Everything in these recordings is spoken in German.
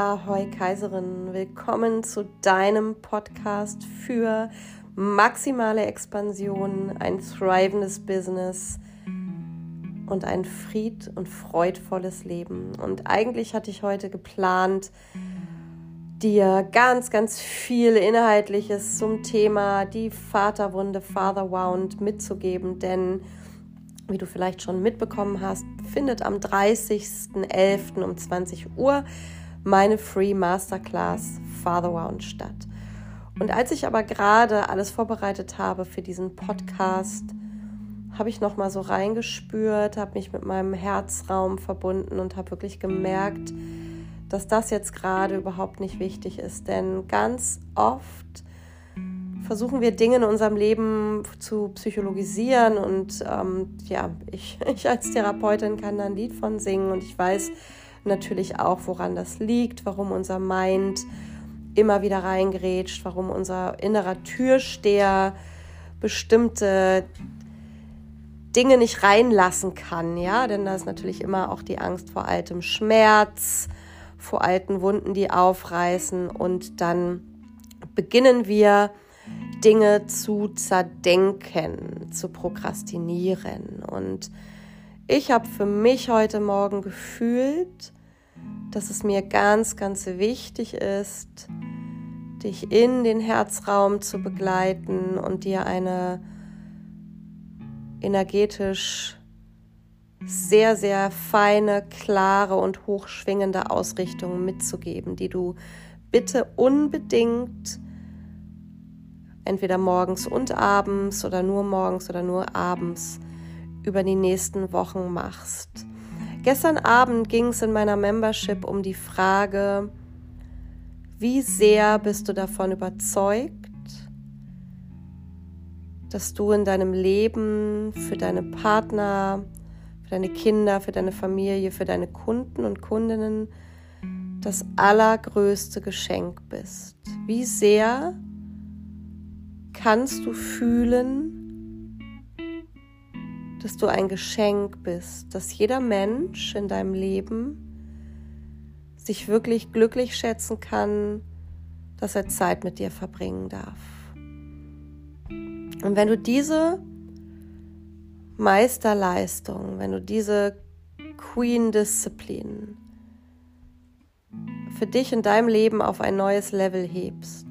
Ahoi Kaiserin, willkommen zu deinem Podcast für maximale Expansion, ein thrivendes Business und ein fried- und freudvolles Leben. Und eigentlich hatte ich heute geplant, dir ganz, ganz viel Inhaltliches zum Thema die Vaterwunde, Father Wound mitzugeben, denn wie du vielleicht schon mitbekommen hast, findet am 30.11. um 20 Uhr meine Free Masterclass Father Wound statt. Und als ich aber gerade alles vorbereitet habe für diesen Podcast, habe ich noch mal so reingespürt, habe mich mit meinem Herzraum verbunden und habe wirklich gemerkt, dass das jetzt gerade überhaupt nicht wichtig ist, denn ganz oft versuchen wir Dinge in unserem Leben zu psychologisieren und ähm, ja, ich, ich als Therapeutin kann da ein Lied von singen und ich weiß, natürlich auch, woran das liegt, warum unser Mind immer wieder reingerätscht, warum unser innerer Türsteher bestimmte Dinge nicht reinlassen kann, ja, denn da ist natürlich immer auch die Angst vor altem Schmerz, vor alten Wunden, die aufreißen. Und dann beginnen wir Dinge zu zerdenken, zu prokrastinieren. Und ich habe für mich heute Morgen gefühlt, dass es mir ganz, ganz wichtig ist, dich in den Herzraum zu begleiten und dir eine energetisch sehr, sehr feine, klare und hochschwingende Ausrichtung mitzugeben, die du bitte unbedingt entweder morgens und abends oder nur morgens oder nur abends über die nächsten Wochen machst. Gestern Abend ging es in meiner Membership um die Frage, wie sehr bist du davon überzeugt, dass du in deinem Leben für deine Partner, für deine Kinder, für deine Familie, für deine Kunden und Kundinnen das allergrößte Geschenk bist? Wie sehr kannst du fühlen, dass du ein Geschenk bist, dass jeder Mensch in deinem Leben sich wirklich glücklich schätzen kann, dass er Zeit mit dir verbringen darf. Und wenn du diese Meisterleistung, wenn du diese Queen Disziplin für dich in deinem Leben auf ein neues Level hebst,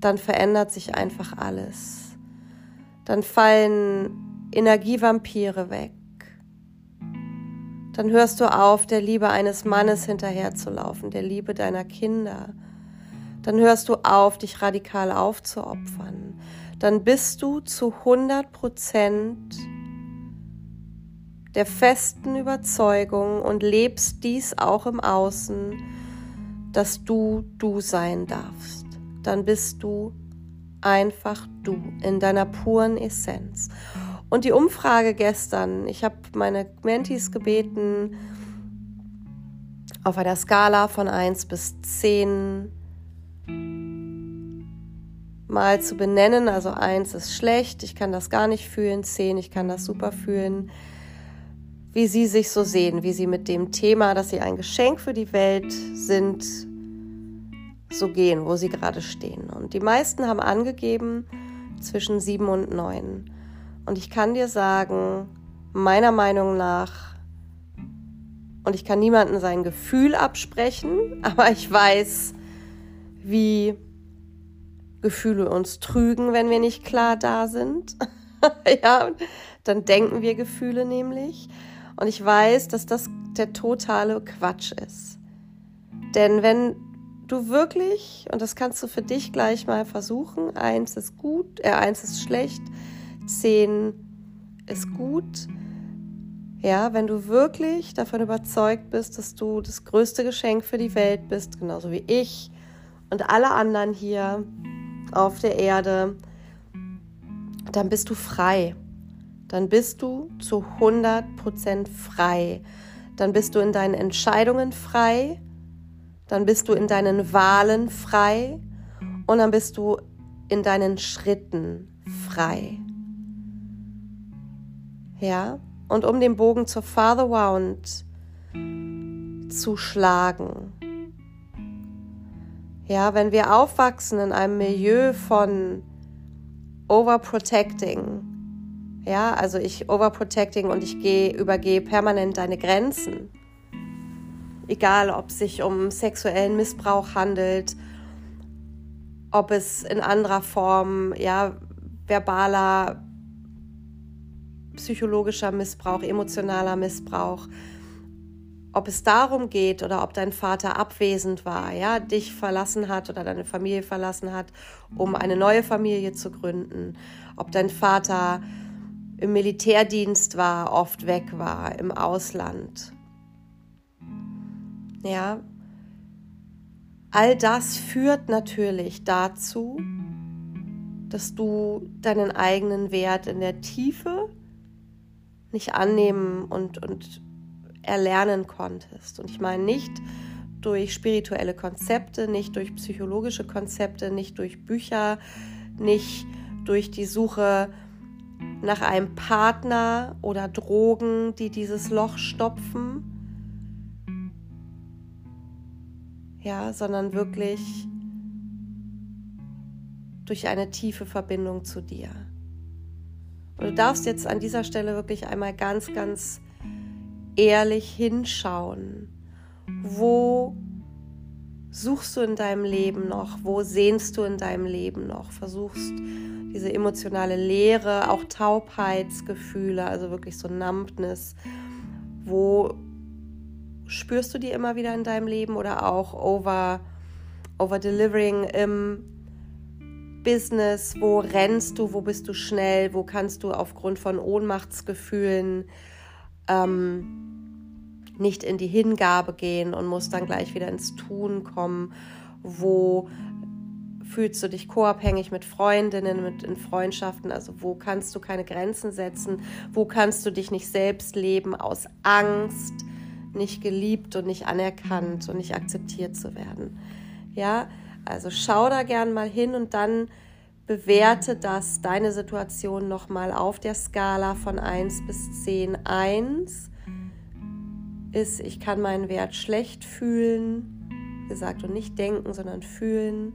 dann verändert sich einfach alles dann fallen Energievampire weg. Dann hörst du auf, der Liebe eines Mannes hinterherzulaufen, der Liebe deiner Kinder. Dann hörst du auf, dich radikal aufzuopfern. Dann bist du zu 100 Prozent der festen Überzeugung und lebst dies auch im Außen, dass du du sein darfst. Dann bist du einfach du in deiner puren Essenz. Und die Umfrage gestern, ich habe meine Mentis gebeten, auf einer Skala von 1 bis 10 mal zu benennen. Also 1 ist schlecht, ich kann das gar nicht fühlen, 10, ich kann das super fühlen. Wie sie sich so sehen, wie sie mit dem Thema, dass sie ein Geschenk für die Welt sind, so gehen, wo sie gerade stehen. Und die meisten haben angegeben zwischen sieben und neun. Und ich kann dir sagen, meiner Meinung nach, und ich kann niemandem sein Gefühl absprechen, aber ich weiß, wie Gefühle uns trügen, wenn wir nicht klar da sind. ja, dann denken wir Gefühle nämlich. Und ich weiß, dass das der totale Quatsch ist. Denn wenn du wirklich, und das kannst du für dich gleich mal versuchen, eins ist gut, äh, eins ist schlecht, zehn ist gut. Ja, wenn du wirklich davon überzeugt bist, dass du das größte Geschenk für die Welt bist, genauso wie ich und alle anderen hier auf der Erde, dann bist du frei. Dann bist du zu 100% frei. Dann bist du in deinen Entscheidungen frei dann bist du in deinen Wahlen frei und dann bist du in deinen Schritten frei. Ja, und um den Bogen zur Father Wound zu schlagen. Ja, wenn wir aufwachsen in einem Milieu von Overprotecting, ja, also ich Overprotecting und ich gehe, übergehe permanent deine Grenzen. Egal, ob es sich um sexuellen Missbrauch handelt, ob es in anderer Form, ja, verbaler, psychologischer Missbrauch, emotionaler Missbrauch, ob es darum geht oder ob dein Vater abwesend war, ja, dich verlassen hat oder deine Familie verlassen hat, um eine neue Familie zu gründen, ob dein Vater im Militärdienst war, oft weg war, im Ausland. Ja, all das führt natürlich dazu, dass du deinen eigenen Wert in der Tiefe nicht annehmen und, und erlernen konntest. Und ich meine nicht durch spirituelle Konzepte, nicht durch psychologische Konzepte, nicht durch Bücher, nicht durch die Suche nach einem Partner oder Drogen, die dieses Loch stopfen. Ja, sondern wirklich durch eine tiefe Verbindung zu dir. Und du darfst jetzt an dieser Stelle wirklich einmal ganz, ganz ehrlich hinschauen. Wo suchst du in deinem Leben noch? Wo sehnst du in deinem Leben noch? Versuchst diese emotionale Leere, auch Taubheitsgefühle, also wirklich so Numbness. Wo spürst du die immer wieder in deinem Leben oder auch over, over delivering im Business? Wo rennst du? Wo bist du schnell? Wo kannst du aufgrund von Ohnmachtsgefühlen ähm, nicht in die Hingabe gehen und musst dann gleich wieder ins Tun kommen? Wo fühlst du dich co-abhängig mit Freundinnen, mit in Freundschaften? Also wo kannst du keine Grenzen setzen? Wo kannst du dich nicht selbst leben aus Angst, nicht geliebt und nicht anerkannt und nicht akzeptiert zu werden? Ja, also schau da gern mal hin und dann bewerte das, deine Situation nochmal auf der Skala von 1 bis 10. 1 ist, ich kann meinen Wert schlecht fühlen, gesagt, und nicht denken, sondern fühlen.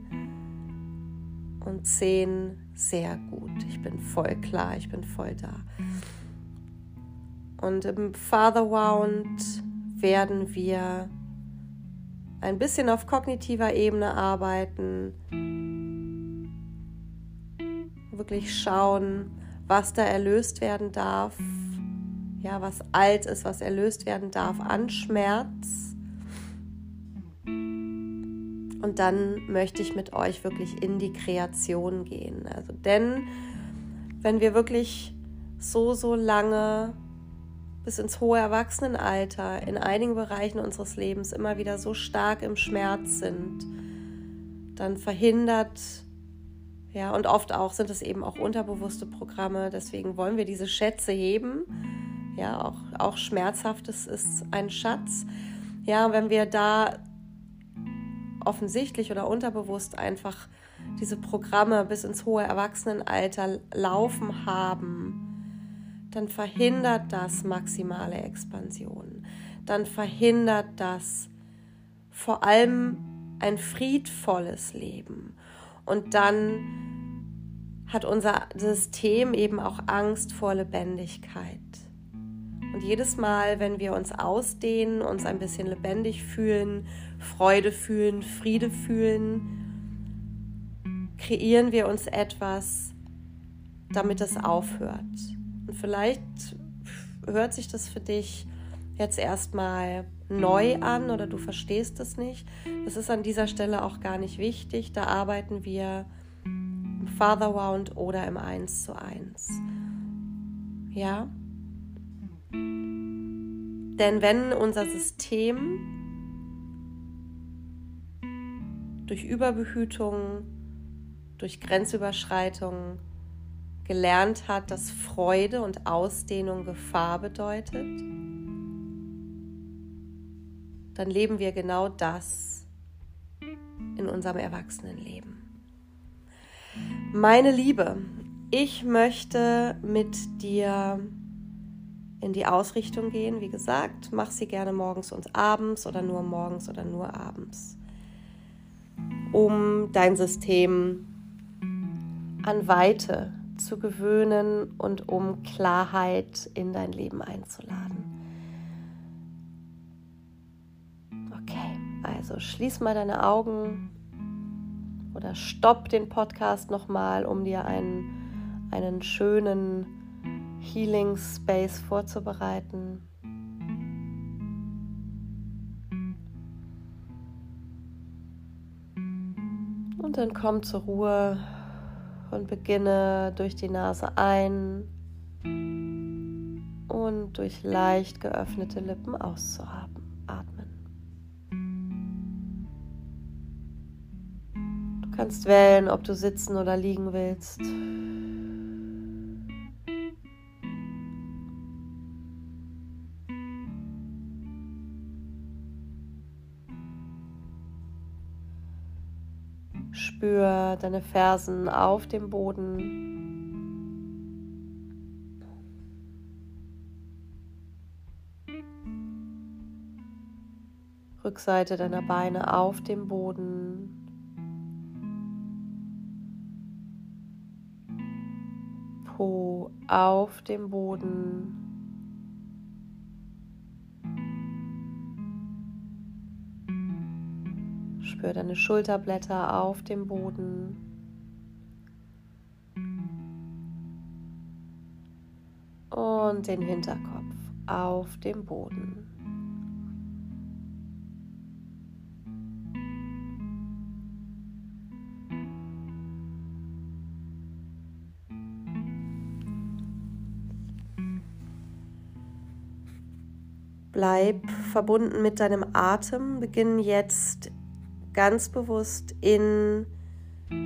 Und 10 sehr gut, ich bin voll klar, ich bin voll da. Und im Father Wound werden wir ein bisschen auf kognitiver Ebene arbeiten, wirklich schauen, was da erlöst werden darf, ja, was alt ist, was erlöst werden darf an Schmerz. Und dann möchte ich mit euch wirklich in die Kreation gehen. Also, denn wenn wir wirklich so, so lange bis ins hohe Erwachsenenalter in einigen Bereichen unseres Lebens immer wieder so stark im Schmerz sind, dann verhindert, ja, und oft auch sind es eben auch unterbewusste Programme, deswegen wollen wir diese Schätze heben. Ja, auch, auch Schmerzhaftes ist ein Schatz. Ja, wenn wir da offensichtlich oder unterbewusst einfach diese Programme bis ins hohe Erwachsenenalter laufen haben, dann verhindert das maximale Expansion. Dann verhindert das vor allem ein friedvolles Leben. Und dann hat unser System eben auch Angst vor Lebendigkeit. Und jedes Mal, wenn wir uns ausdehnen, uns ein bisschen lebendig fühlen, Freude fühlen, Friede fühlen, kreieren wir uns etwas, damit es aufhört. Vielleicht hört sich das für dich jetzt erstmal neu an oder du verstehst es nicht. Das ist an dieser Stelle auch gar nicht wichtig. Da arbeiten wir im Father Round oder im 1 zu 1. Ja? Denn wenn unser System durch Überbehütung, durch Grenzüberschreitung, gelernt hat, dass Freude und Ausdehnung Gefahr bedeutet, dann leben wir genau das in unserem Erwachsenenleben. Meine Liebe, ich möchte mit dir in die Ausrichtung gehen. Wie gesagt, mach sie gerne morgens und abends oder nur morgens oder nur abends, um dein System an Weite zu gewöhnen und um Klarheit in dein Leben einzuladen. Okay, also schließ mal deine Augen oder stopp den Podcast nochmal, um dir einen, einen schönen Healing Space vorzubereiten. Und dann komm zur Ruhe und beginne durch die Nase ein und durch leicht geöffnete Lippen auszuatmen. Du kannst wählen, ob du sitzen oder liegen willst. Spür deine Fersen auf dem Boden. Rückseite deiner Beine auf dem Boden. Po auf dem Boden. Spür deine Schulterblätter auf dem Boden. Und den Hinterkopf auf dem Boden. Bleib verbunden mit deinem Atem. Beginn jetzt ganz bewusst in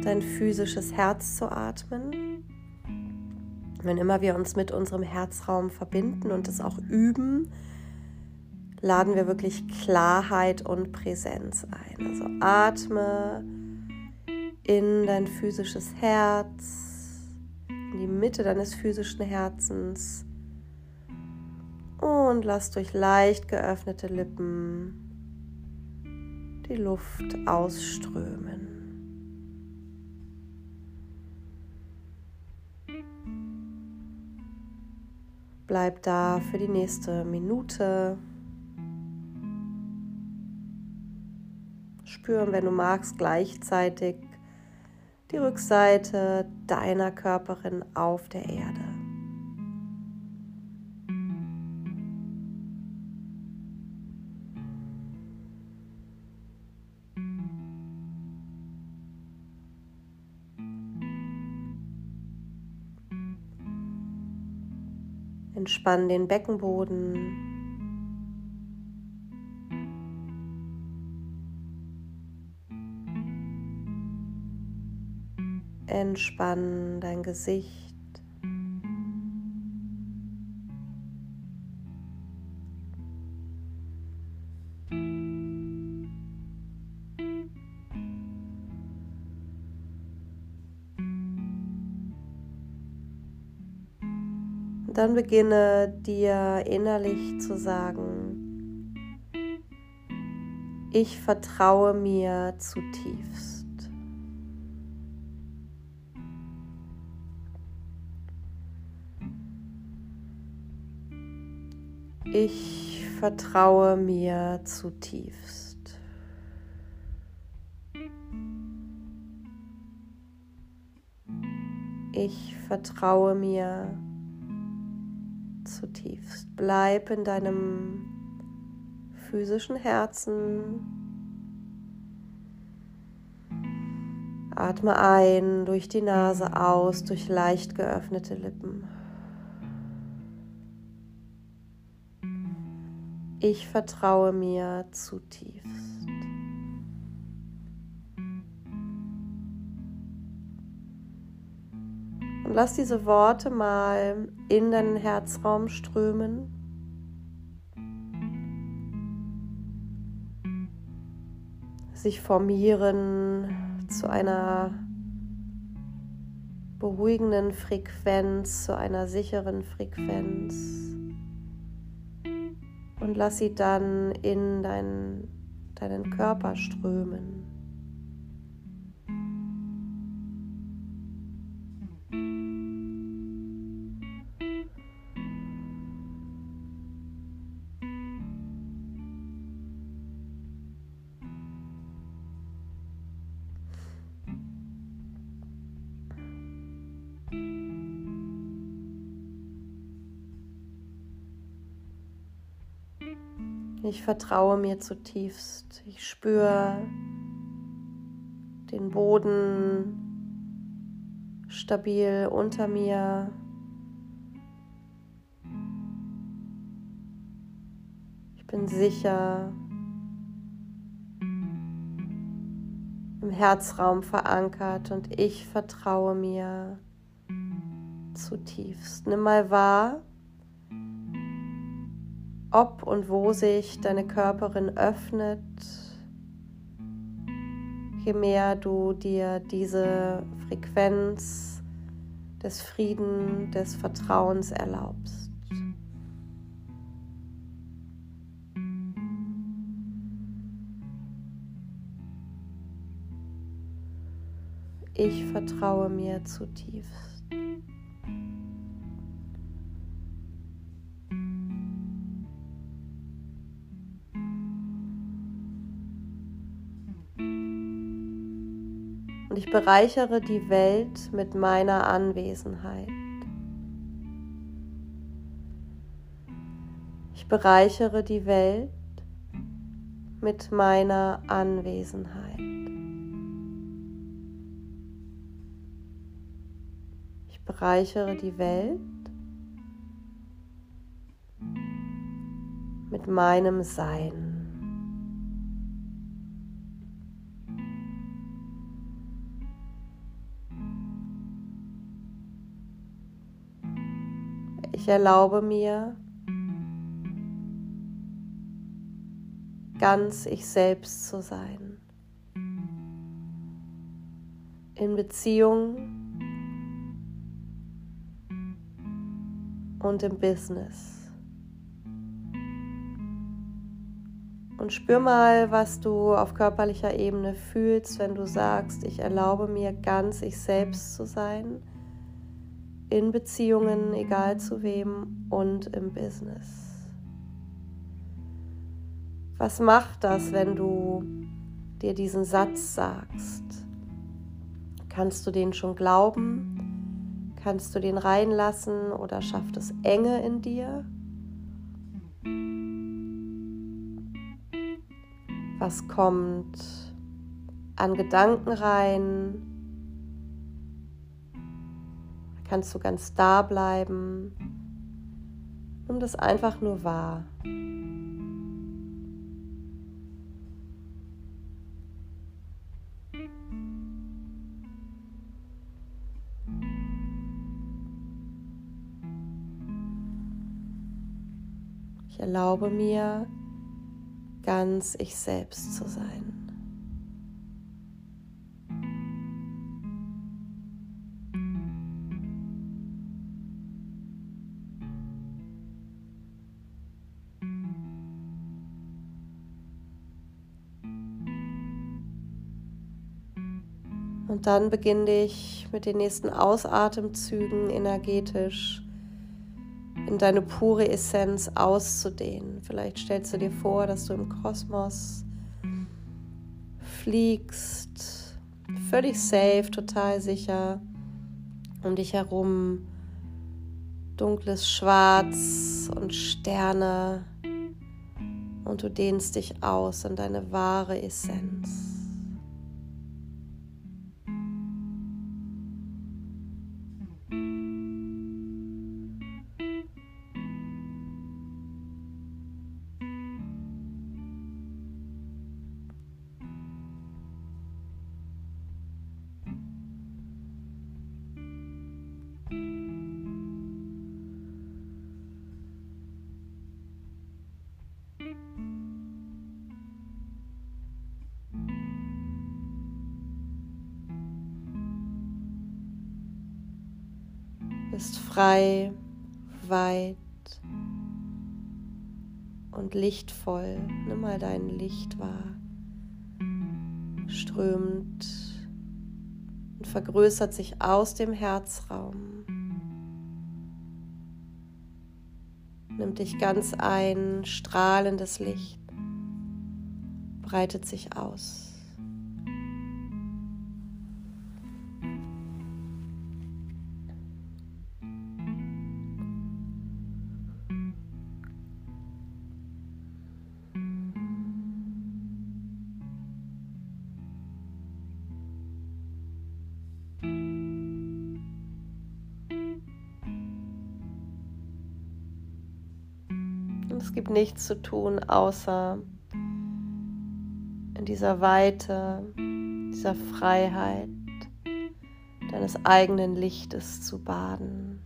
dein physisches Herz zu atmen. Wenn immer wir uns mit unserem Herzraum verbinden und es auch üben, laden wir wirklich Klarheit und Präsenz ein. Also atme in dein physisches Herz, in die Mitte deines physischen Herzens und lass durch leicht geöffnete Lippen die Luft ausströmen. Bleib da für die nächste Minute. Spüren, wenn du magst, gleichzeitig die Rückseite deiner Körperin auf der Erde. Entspann den Beckenboden. Entspann dein Gesicht. Dann beginne dir innerlich zu sagen, ich vertraue mir zutiefst. Ich vertraue mir zutiefst. Ich vertraue mir zutiefst. Bleib in deinem physischen Herzen. Atme ein durch die Nase aus, durch leicht geöffnete Lippen. Ich vertraue mir zutiefst. lass diese Worte mal in deinen Herzraum strömen. Sich formieren zu einer beruhigenden Frequenz, zu einer sicheren Frequenz. und lass sie dann in deinen, deinen Körper strömen. Ich vertraue mir zutiefst. Ich spüre den Boden stabil unter mir. Ich bin sicher im Herzraum verankert und ich vertraue mir zutiefst. Nimm mal wahr, ob und wo sich deine Körperin öffnet, je mehr du dir diese Frequenz des Frieden, des Vertrauens erlaubst. Ich vertraue mir zutiefst. Bereichere die Welt mit meiner Anwesenheit. Ich bereichere die Welt mit meiner Anwesenheit. Ich bereichere die Welt mit meinem Sein. Ich erlaube mir, ganz ich selbst zu sein. In Beziehung und im Business. Und spür mal, was du auf körperlicher Ebene fühlst, wenn du sagst, ich erlaube mir ganz ich selbst zu sein in Beziehungen, egal zu wem, und im Business. Was macht das, wenn du dir diesen Satz sagst? Kannst du den schon glauben? Kannst du den reinlassen oder schafft es Enge in dir? Was kommt an Gedanken rein? Kannst du ganz da bleiben. Nimm das einfach nur wahr. Ich erlaube mir, ganz ich selbst zu sein. Und dann beginne ich mit den nächsten Ausatemzügen energetisch in deine pure Essenz auszudehnen. Vielleicht stellst du dir vor, dass du im Kosmos fliegst, völlig safe, total sicher. Um dich herum dunkles Schwarz und Sterne und du dehnst dich aus in deine wahre Essenz. Frei, weit und lichtvoll. Nimm mal dein Licht wahr. Strömt und vergrößert sich aus dem Herzraum. Nimmt dich ganz ein, strahlendes Licht breitet sich aus. Es gibt nichts zu tun, außer in dieser Weite, dieser Freiheit deines eigenen Lichtes zu baden.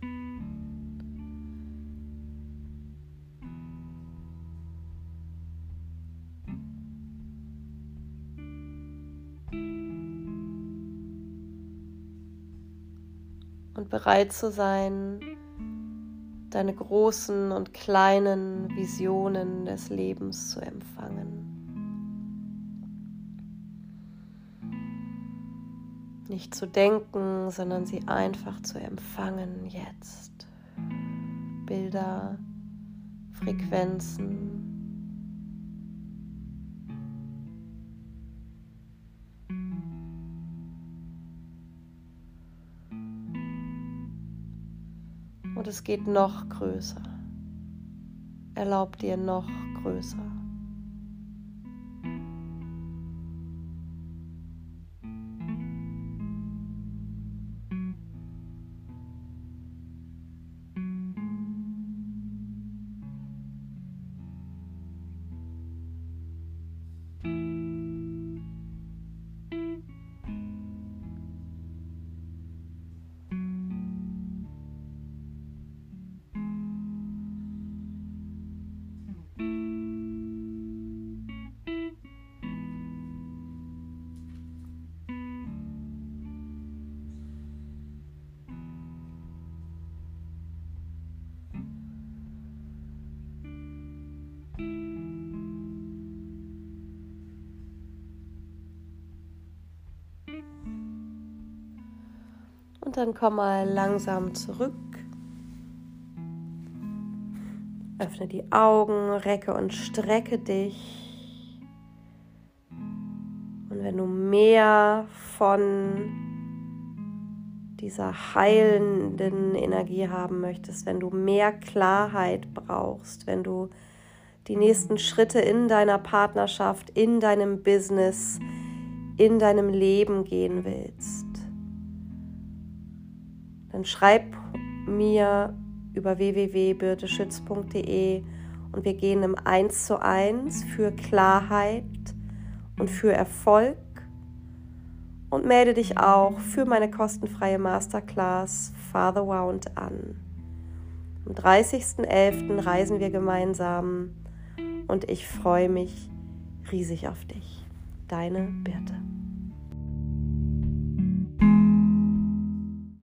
Und bereit zu sein, deine großen und kleinen Visionen des Lebens zu empfangen. Nicht zu denken, sondern sie einfach zu empfangen jetzt. Bilder, Frequenzen. Und es geht noch größer. Erlaub dir noch größer. Dann komm mal langsam zurück. Öffne die Augen, recke und strecke dich. Und wenn du mehr von dieser heilenden Energie haben möchtest, wenn du mehr Klarheit brauchst, wenn du die nächsten Schritte in deiner Partnerschaft, in deinem Business, in deinem Leben gehen willst, dann schreib mir über www.birteschütz.de und wir gehen im 1 zu 1 für Klarheit und für Erfolg und melde dich auch für meine kostenfreie Masterclass Father Wound an. Am 30.11. reisen wir gemeinsam und ich freue mich riesig auf dich. Deine Birte.